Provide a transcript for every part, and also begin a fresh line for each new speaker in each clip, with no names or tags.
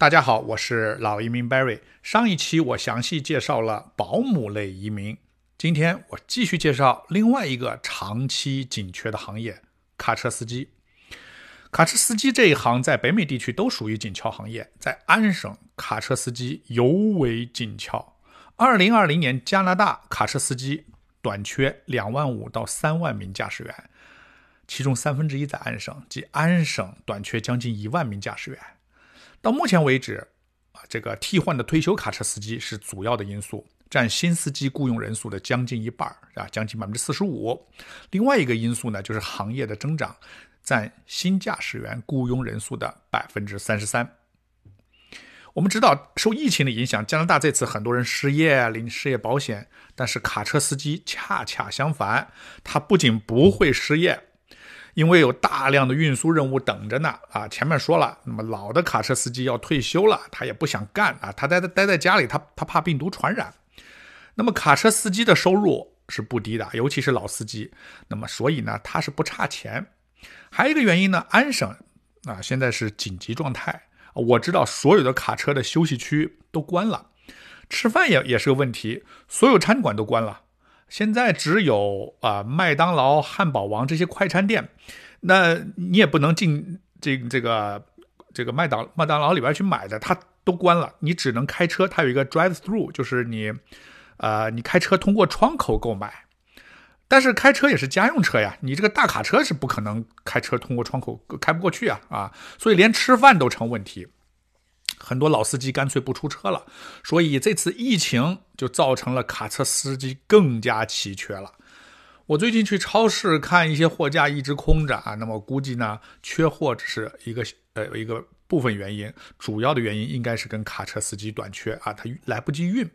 大家好，我是老移民 Barry。上一期我详细介绍了保姆类移民，今天我继续介绍另外一个长期紧缺的行业——卡车司机。卡车司机这一行在北美地区都属于紧俏行业，在安省卡车司机尤为紧俏。二零二零年，加拿大卡车司机短缺两万五到三万名驾驶员，其中三分之一在安省，即安省短缺将近一万名驾驶员。到目前为止，啊，这个替换的退休卡车司机是主要的因素，占新司机雇佣人数的将近一半啊，将近百分之四十五。另外一个因素呢，就是行业的增长，占新驾驶员雇佣人数的百分之三十三。我们知道，受疫情的影响，加拿大这次很多人失业，领失业保险，但是卡车司机恰恰相反，他不仅不会失业。因为有大量的运输任务等着呢啊！前面说了，那么老的卡车司机要退休了，他也不想干啊，他待在待在家里，他他怕病毒传染。那么卡车司机的收入是不低的，尤其是老司机。那么所以呢，他是不差钱。还有一个原因呢，安省啊现在是紧急状态，我知道所有的卡车的休息区都关了，吃饭也也是个问题，所有餐馆都关了。现在只有啊麦当劳、汉堡王这些快餐店，那你也不能进这这个这个麦当麦当劳里边去买的，它都关了。你只能开车，它有一个 drive through，就是你，呃，你开车通过窗口购买。但是开车也是家用车呀，你这个大卡车是不可能开车通过窗口开不过去啊啊，所以连吃饭都成问题。很多老司机干脆不出车了，所以这次疫情就造成了卡车司机更加奇缺了。我最近去超市看一些货架一直空着啊，那么估计呢，缺货只是一个呃一个部分原因，主要的原因应该是跟卡车司机短缺啊，他来不及运。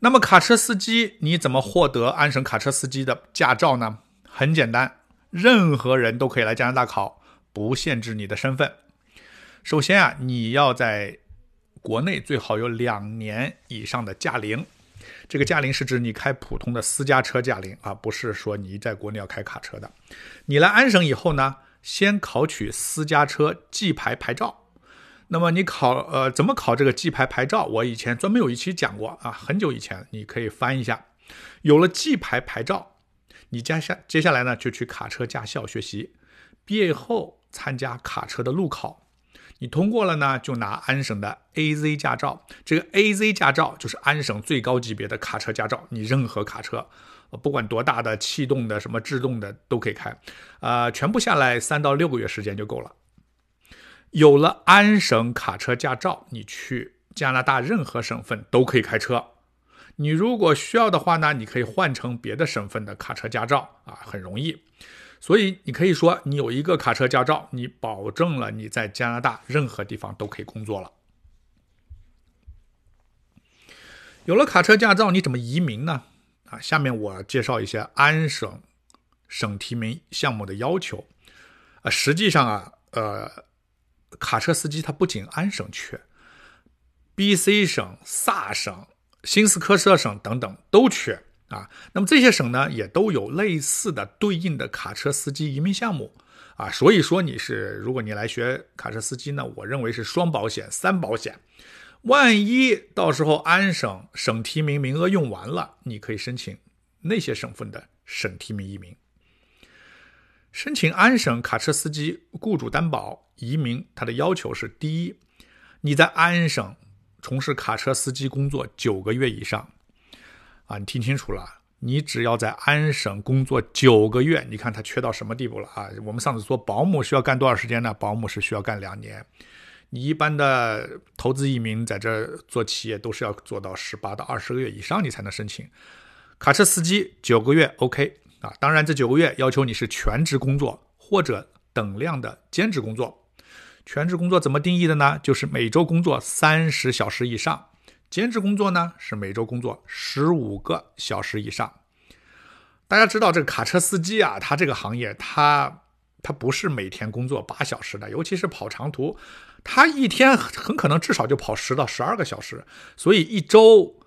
那么卡车司机你怎么获得安省卡车司机的驾照呢？很简单，任何人都可以来加拿大考，不限制你的身份。首先啊，你要在国内最好有两年以上的驾龄。这个驾龄是指你开普通的私家车驾龄啊，不是说你在国内要开卡车的。你来安省以后呢，先考取私家车 G 牌牌照。那么你考呃怎么考这个 G 牌牌照？我以前专门有一期讲过啊，很久以前，你可以翻一下。有了 G 牌牌照，你接下接下来呢就去卡车驾校学习，毕业后参加卡车的路考。你通过了呢，就拿安省的 A Z 驾照。这个 A Z 驾照就是安省最高级别的卡车驾照，你任何卡车，不管多大的气动的、什么制动的都可以开。啊，全部下来三到六个月时间就够了。有了安省卡车驾照，你去加拿大任何省份都可以开车。你如果需要的话呢，你可以换成别的省份的卡车驾照啊，很容易。所以你可以说，你有一个卡车驾照，你保证了你在加拿大任何地方都可以工作了。有了卡车驾照，你怎么移民呢？啊，下面我介绍一些安省省提名项目的要求。啊，实际上啊，呃，卡车司机他不仅安省缺，B.C 省、萨省、新斯科舍省等等都缺。啊，那么这些省呢，也都有类似的对应的卡车司机移民项目啊，所以说你是，如果你来学卡车司机呢，我认为是双保险、三保险。万一到时候安省省提名名额用完了，你可以申请那些省份的省提名移民。申请安省卡车司机雇主担保移民，它的要求是：第一，你在安省从事卡车司机工作九个月以上。啊，你听清楚了，你只要在安省工作九个月，你看他缺到什么地步了啊？我们上次说保姆需要干多少时间呢？保姆是需要干两年。你一般的投资移民在这做企业都是要做到十八到二十个月以上，你才能申请。卡车司机九个月 OK 啊，当然这九个月要求你是全职工作或者等量的兼职工作。全职工作怎么定义的呢？就是每周工作三十小时以上。兼职工作呢是每周工作十五个小时以上。大家知道这个卡车司机啊，他这个行业他他不是每天工作八小时的，尤其是跑长途，他一天很可能至少就跑十到十二个小时，所以一周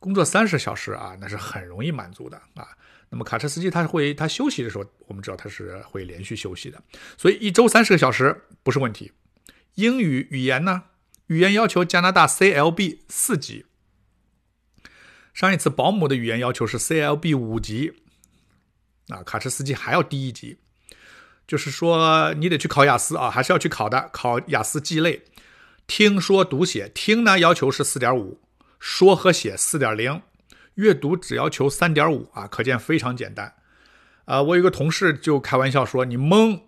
工作三十小时啊，那是很容易满足的啊。那么卡车司机他会他休息的时候，我们知道他是会连续休息的，所以一周三十个小时不是问题。英语语言呢？语言要求加拿大 CLB 四级。上一次保姆的语言要求是 CLB 五级，啊，卡车司机还要低一级。就是说你得去考雅思啊，还是要去考的，考雅思 G 类，听说读写，听呢要求是四点五，说和写四点零，阅读只要求三点五啊，可见非常简单。啊，我有个同事就开玩笑说，你蒙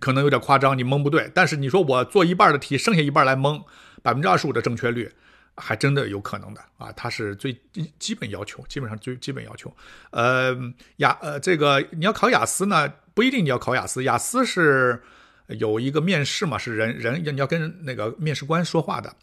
可能有点夸张，你蒙不对，但是你说我做一半的题，剩下一半来蒙，百分之二十五的正确率，还真的有可能的啊。它是最基本要求，基本上最基本要求。呃，雅呃这个你要考雅思呢？不一定你要考雅思，雅思是有一个面试嘛，是人人要你要跟那个面试官说话的。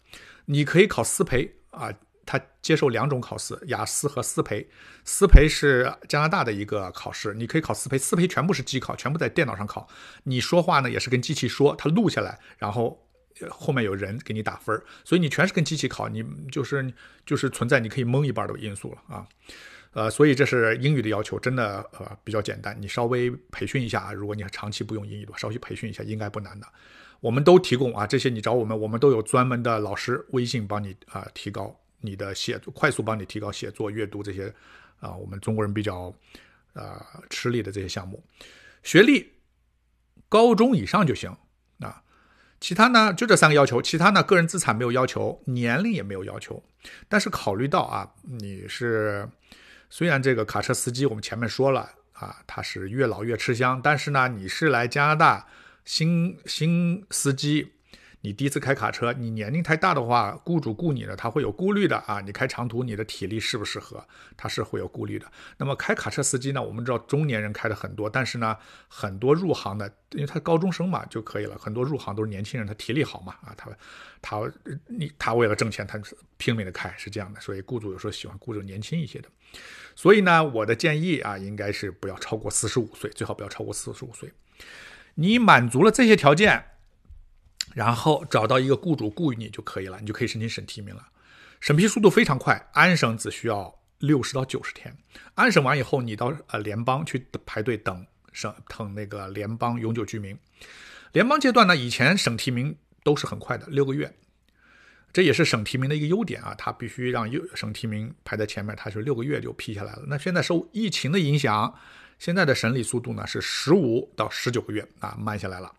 你可以考思培啊，他接受两种考试，雅思和思培。思培是加拿大的一个考试，你可以考思培，思培全部是机考，全部在电脑上考。你说话呢也是跟机器说，它录下来，然后后面有人给你打分所以你全是跟机器考，你就是就是存在你可以蒙一半的因素了啊。呃，所以这是英语的要求，真的呃比较简单。你稍微培训一下，如果你长期不用英语的话，稍微培训一下应该不难的。我们都提供啊，这些你找我们，我们都有专门的老师微信帮你啊提高你的写作，快速帮你提高写作、阅读这些啊，我们中国人比较呃吃力的这些项目。学历高中以上就行啊，其他呢就这三个要求，其他呢个人资产没有要求，年龄也没有要求，但是考虑到啊你是。虽然这个卡车司机我们前面说了啊，他是越老越吃香，但是呢，你是来加拿大新新司机，你第一次开卡车，你年龄太大的话，雇主雇你呢，他会有顾虑的啊。你开长途，你的体力适不适合，他是会有顾虑的。那么开卡车司机呢，我们知道中年人开的很多，但是呢，很多入行的，因为他高中生嘛就可以了，很多入行都是年轻人，他体力好嘛啊，他他你他为了挣钱，他拼命的开是这样的，所以雇主有时候喜欢雇主年轻一些的。所以呢，我的建议啊，应该是不要超过四十五岁，最好不要超过四十五岁。你满足了这些条件，然后找到一个雇主雇你就可以了，你就可以申请省提名了。审批速度非常快，安省只需要六十到九十天。安审完以后，你到呃联邦去排队等省等那个联邦永久居民。联邦阶段呢，以前省提名都是很快的，六个月。这也是省提名的一个优点啊，它必须让优省提名排在前面，它是六个月就批下来了。那现在受疫情的影响，现在的审理速度呢是十五到十九个月啊，慢下来了。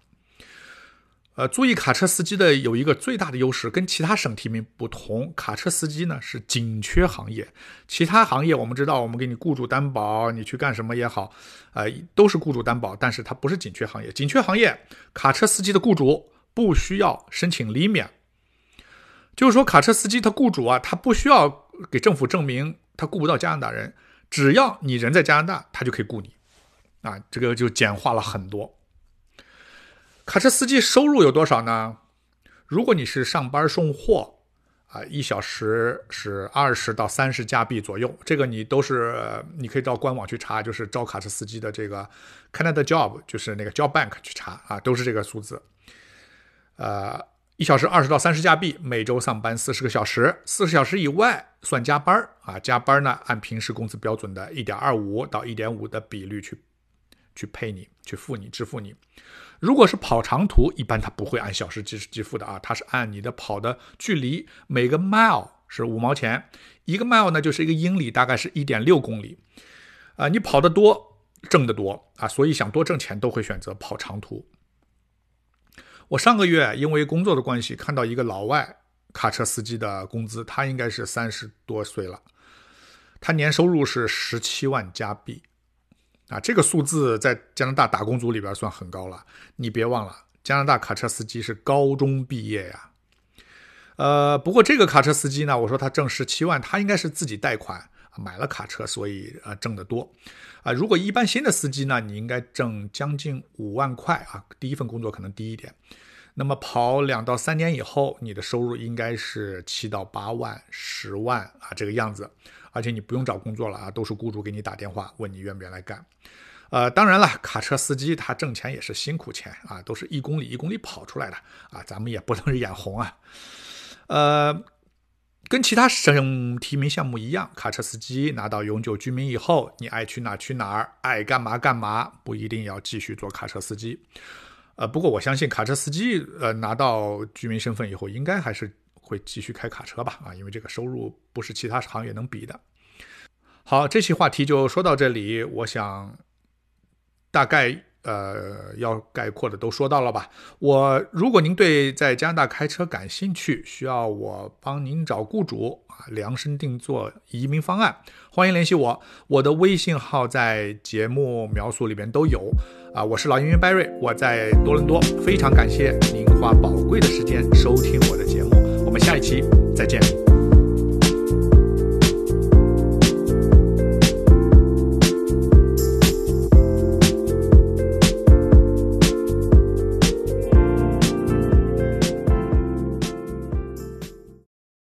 呃，注意卡车司机的有一个最大的优势，跟其他省提名不同，卡车司机呢是紧缺行业。其他行业我们知道，我们给你雇主担保，你去干什么也好，呃，都是雇主担保，但是它不是紧缺行业。紧缺行业，卡车司机的雇主不需要申请离免。就是说，卡车司机他雇主啊，他不需要给政府证明他雇不到加拿大人，只要你人在加拿大，他就可以雇你，啊，这个就简化了很多。卡车司机收入有多少呢？如果你是上班送货，啊，一小时是二十到三十加币左右，这个你都是你可以到官网去查，就是招卡车司机的这个 Canada Job，就是那个 Job Bank 去查啊，都是这个数字，呃。一小时二十到三十加币，每周上班四十个小时，四十小时以外算加班啊。加班呢，按平时工资标准的一点二五到一点五的比率去去配你，去付你支付你。如果是跑长途，一般他不会按小时计计付的啊，他是按你的跑的距离，每个 mile 是五毛钱，一个 mile 呢就是一个英里，大概是一点六公里啊。你跑得多，挣得多啊，所以想多挣钱都会选择跑长途。我上个月因为工作的关系，看到一个老外卡车司机的工资，他应该是三十多岁了，他年收入是十七万加币，啊，这个数字在加拿大打工族里边算很高了。你别忘了，加拿大卡车司机是高中毕业呀。呃，不过这个卡车司机呢，我说他挣十七万，他应该是自己贷款买了卡车，所以呃挣得多。啊，如果一般新的司机呢，你应该挣将近五万块啊，第一份工作可能低一点。那么跑两到三年以后，你的收入应该是七到八万、十万啊这个样子，而且你不用找工作了啊，都是雇主给你打电话问你愿不愿意来干。呃，当然了，卡车司机他挣钱也是辛苦钱啊，都是一公里一公里跑出来的啊，咱们也不能眼红啊。呃。跟其他省提名项目一样，卡车司机拿到永久居民以后，你爱去哪去哪儿，爱干嘛干嘛，不一定要继续做卡车司机。呃，不过我相信卡车司机呃拿到居民身份以后，应该还是会继续开卡车吧？啊，因为这个收入不是其他行业能比的。好，这期话题就说到这里，我想大概。呃，要概括的都说到了吧？我如果您对在加拿大开车感兴趣，需要我帮您找雇主啊，量身定做移民方案，欢迎联系我。我的微信号在节目描述里边都有啊。我是老移民 Barry，我在多伦多，非常感谢您花宝贵的时间收听我的节目，下一期再见。